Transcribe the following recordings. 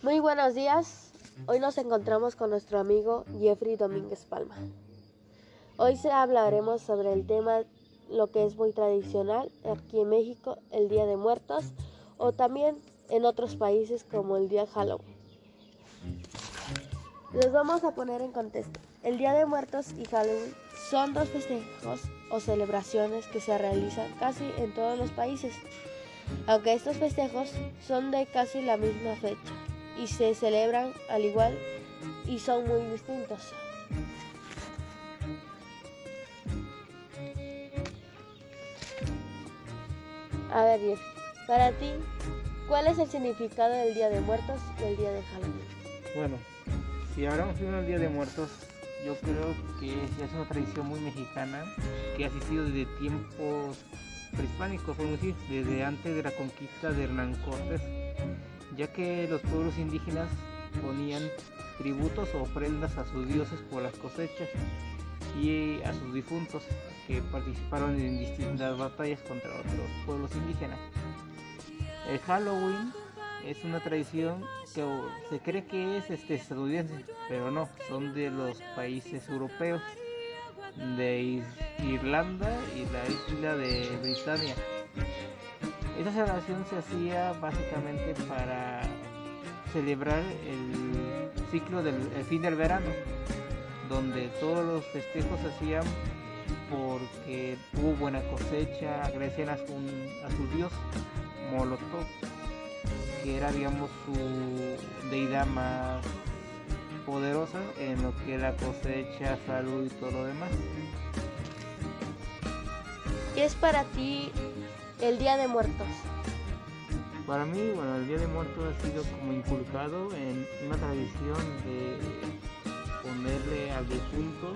Muy buenos días. Hoy nos encontramos con nuestro amigo Jeffrey Domínguez Palma. Hoy se hablaremos sobre el tema lo que es muy tradicional aquí en México, el Día de Muertos, o también en otros países como el Día Halloween. Les vamos a poner en contexto. El Día de Muertos y Halloween son dos festejos o celebraciones que se realizan casi en todos los países, aunque estos festejos son de casi la misma fecha y se celebran al igual y son muy distintos. A ver, Jeff, para ti, ¿cuál es el significado del Día de Muertos y el Día de Halloween? Bueno, si hablamos de un Día de Muertos, yo creo que es una tradición muy mexicana que ha existido desde tiempos prehispánicos, podemos decir, desde antes de la conquista de Hernán Cortés, ya que los pueblos indígenas ponían tributos o ofrendas a sus dioses por las cosechas y a sus difuntos que participaron en distintas batallas contra otros pueblos indígenas. El Halloween es una tradición que se cree que es este, estadounidense, pero no, son de los países europeos, de Irlanda y la isla de Britania. Esta celebración se hacía básicamente para celebrar el ciclo del fin del verano, donde todos los festejos se hacían porque tuvo buena cosecha, agradecían a su, a su dios Molotov que era digamos su deidad más poderosa en lo que era cosecha, salud y todo lo demás. ¿Qué es para ti el Día de Muertos? Para mí, bueno, el Día de Muertos ha sido como inculcado en una tradición de ponerle al difunto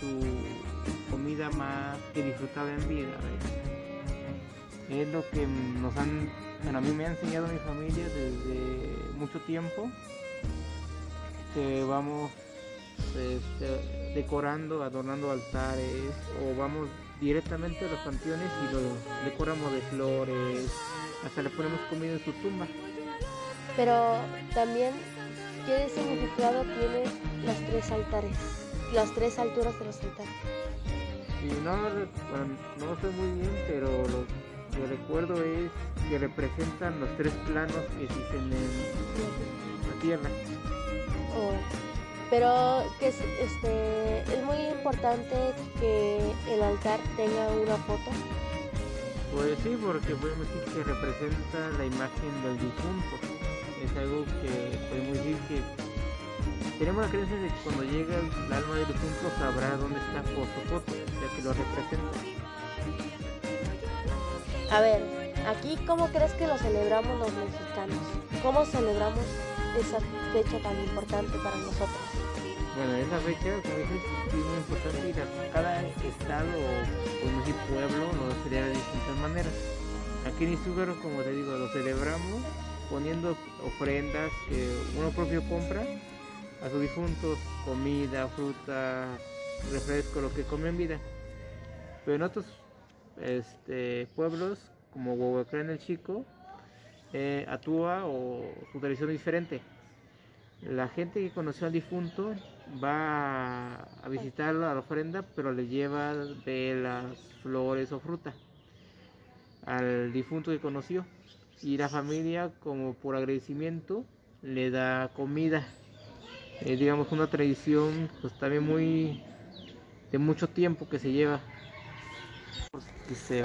su comida más que disfrutaba en vida. Es lo que nos han bueno, a mí me ha enseñado mi familia desde mucho tiempo que vamos este, decorando, adornando altares o vamos directamente a los panteones y lo decoramos de flores, hasta le ponemos comida en su tumba. Pero también, ¿qué significado tiene los tres altares? Las tres alturas de los altares. no, no lo sé muy bien, pero lo que recuerdo es que representan los tres planos que existen en la Tierra. Oh, pero que es, este, es muy importante que el altar tenga una foto. Pues sí, porque podemos decir que representa la imagen del difunto. Es algo que podemos decir que tenemos la creencia de que cuando llega el alma del difunto sabrá dónde está por su foto, ya que lo representa. A ver, aquí cómo crees que lo celebramos los mexicanos? ¿Cómo celebramos esa fecha tan importante para nosotros? Bueno, esa fecha, como dices, es muy importante y cada estado o podemos decir pueblo lo celebra de distintas maneras. Aquí en Izúgaro, como te digo, lo celebramos poniendo ofrendas que uno propio compra a sus difuntos, comida, fruta, refresco, lo que come en vida. Pero en otros este, pueblos como Huehuecán el Chico eh, actúa o su tradición es diferente. La gente que conoció al difunto va a visitar a la ofrenda, pero le lleva velas, flores o fruta al difunto que conoció. Y la familia, como por agradecimiento, le da comida. digamos una tradición pues también muy de mucho tiempo que se lleva.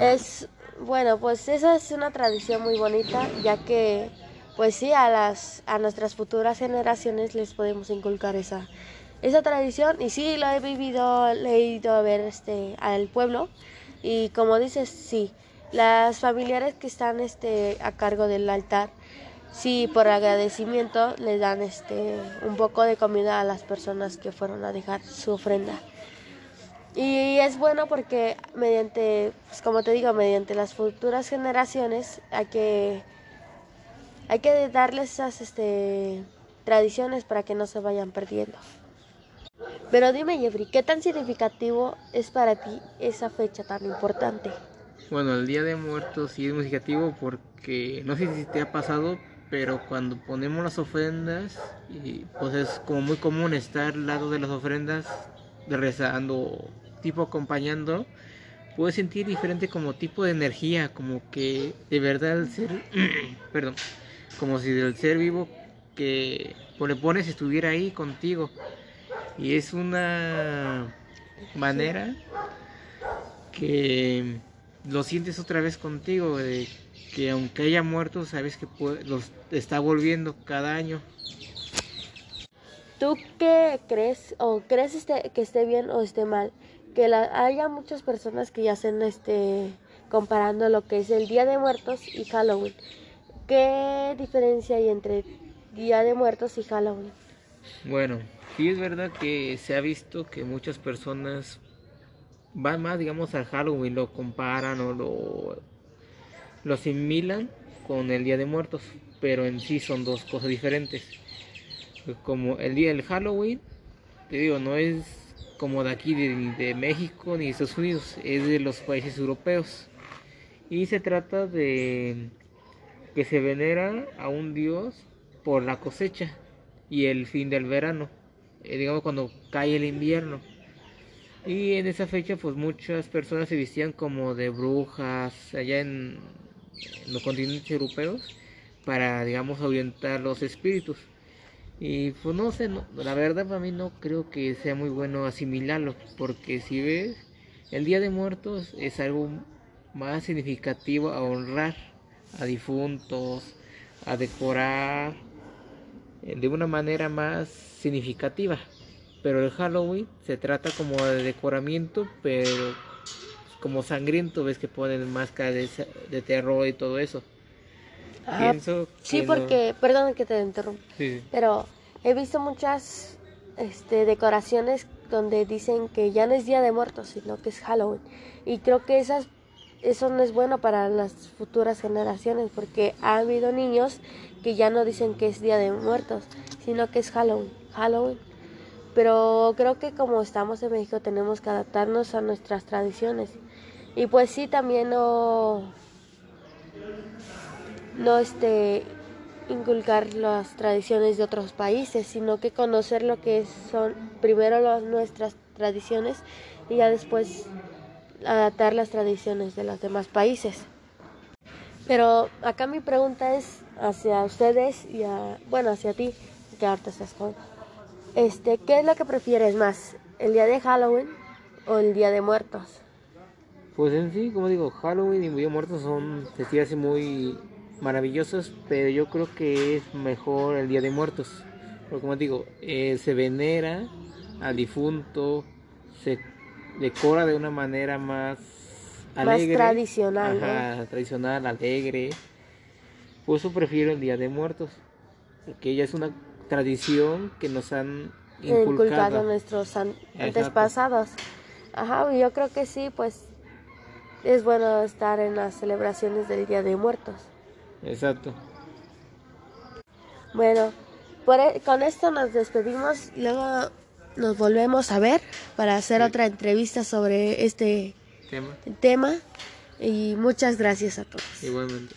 Es bueno, pues esa es una tradición muy bonita, ya que pues sí a las a nuestras futuras generaciones les podemos inculcar esa esa tradición. Y sí lo he vivido, he ido a ver este al pueblo. Y como dices, sí, las familiares que están este a cargo del altar sí por agradecimiento les dan este un poco de comida a las personas que fueron a dejar su ofrenda. Y es bueno porque mediante, pues como te digo, mediante las futuras generaciones hay que, hay que darles esas este, tradiciones para que no se vayan perdiendo. Pero dime Jeffrey, ¿qué tan significativo es para ti esa fecha tan importante? Bueno, el Día de Muertos sí es significativo porque no sé si te ha pasado, pero cuando ponemos las ofrendas, y pues es como muy común estar al lado de las ofrendas, rezando, tipo acompañando, puedes sentir diferente como tipo de energía, como que de verdad el ser, perdón, como si del ser vivo que le pones estuviera ahí contigo. Y es una manera que lo sientes otra vez contigo, de que aunque haya muerto, sabes que los está volviendo cada año. ¿Tú qué crees o crees este, que esté bien o esté mal? Que haya muchas personas que ya hacen este comparando lo que es el Día de Muertos y Halloween. ¿Qué diferencia hay entre Día de Muertos y Halloween? Bueno, sí es verdad que se ha visto que muchas personas van más, digamos, al Halloween, lo comparan o lo, lo asimilan con el Día de Muertos, pero en sí son dos cosas diferentes. Como el día del Halloween, te digo, no es como de aquí, de, de México ni de Estados Unidos, es de los países europeos. Y se trata de que se venera a un dios por la cosecha y el fin del verano, eh, digamos cuando cae el invierno. Y en esa fecha pues muchas personas se vestían como de brujas allá en, los continentes europeos para digamos ahuyentar los espíritus. Y pues no sé, la verdad para mí no creo que sea muy bueno asimilarlo, porque si ves, el Día de Muertos es algo más significativo a honrar a difuntos, a decorar eh, de una manera más significativa. Pero el Halloween se trata como de decoramiento, pero como sangriento, ves que ponen máscaras de, terror y todo eso. Pienso sí, porque, perdón que te interrumpa, pero he visto muchas este, decoraciones donde dicen que ya no es Día de Muertos, sino que es Halloween. Y creo que esas eso no es bueno para las futuras generaciones porque ha habido niños que ya no dicen que es Día de Muertos, sino que es Halloween. Halloween. Pero creo que como estamos en México tenemos que adaptarnos a nuestras tradiciones. Y pues sí, también no, no este, inculcar las tradiciones de otros países, sino que conocer lo que son primero las, nuestras tradiciones y ya después adaptar las tradiciones de los demás países. Pero acá mi pregunta es hacia ustedes y a, bueno, hacia ti, que ahorita estás con. Este, ¿qué es lo que prefieres más? ¿El día de Halloween o el día de muertos? Pues en sí, como digo, Halloween y Día de Muertos son festivas muy maravillosos, pero yo creo que es mejor el Día de Muertos. Porque como digo, eh, se venera al difunto, se decora de una manera más alegre. Más tradicional. Ajá, tradicional, alegre. Por eso prefiero el Día de Muertos. Porque ella es una tradición que nos han inculcado, inculcado nuestros antepasados. Ajá, yo creo que sí, pues es bueno estar en las celebraciones del Día de Muertos. Exacto. Bueno, por, e, con esto nos despedimos. Luego nos volvemos a ver para hacer otra entrevista sobre este tema. tema. Y muchas gracias a todos. Igualmente.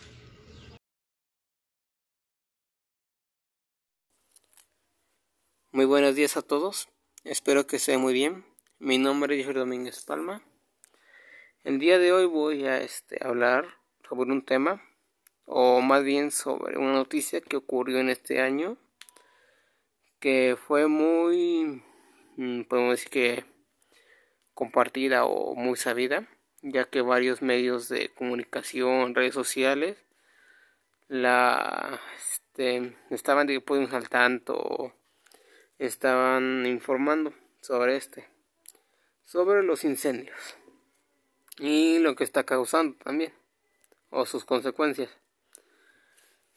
Muy buenos días a todos. Espero que estén muy bien. Mi nombre es Jorge Domínguez Palma. El día de hoy voy a este, hablar sobre un tema, o más bien sobre una noticia que ocurrió en este año, que fue muy Mm, podemos decir que compartida o muy sabida, ya que varios medios de comunicación, redes sociales, la este, estaban pues, al tanto, estaban informando sobre este, sobre los incendios y lo que está causando también, o sus consecuencias.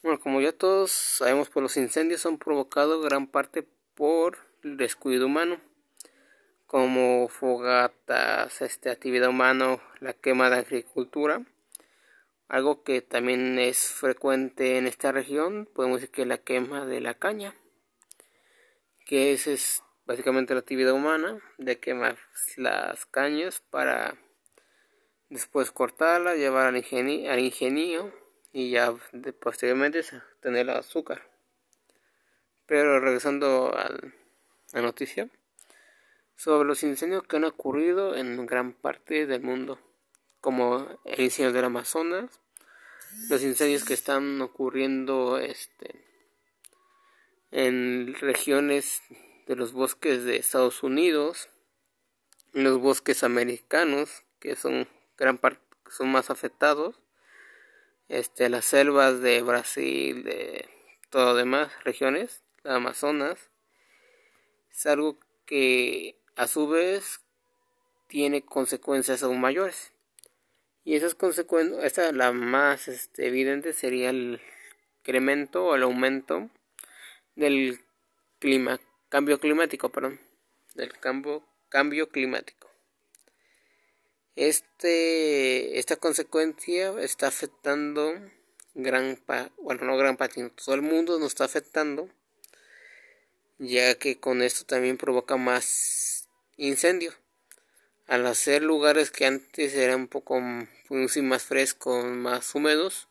Bueno, como ya todos sabemos, pues los incendios son provocados gran parte por el descuido humano como fogatas, este, actividad humana, la quema de agricultura. Algo que también es frecuente en esta región, podemos decir que la quema de la caña, que es, es básicamente la actividad humana de quemar las cañas para después cortarlas, llevar al ingenio y ya posteriormente tener el azúcar. Pero regresando a la noticia sobre los incendios que han ocurrido en gran parte del mundo, como el incendio del Amazonas, los incendios que están ocurriendo este, en regiones de los bosques de Estados Unidos, los bosques americanos, que son gran parte son más afectados, este, las selvas de Brasil, de todo demás regiones, la Amazonas, es algo que a su vez tiene consecuencias aún mayores. Y esas consecuencias, esta la más este, evidente sería el incremento o el aumento del clima, cambio climático, perdón, del cambio climático. Este, esta consecuencia está afectando gran bueno, no gran parte, todo el mundo nos está afectando, ya que con esto también provoca más incendio. Al hacer lugares que antes eran un poco más frescos, más húmedos,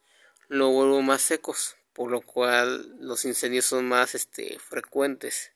lo vuelvo más secos, por lo cual los incendios son más este, frecuentes.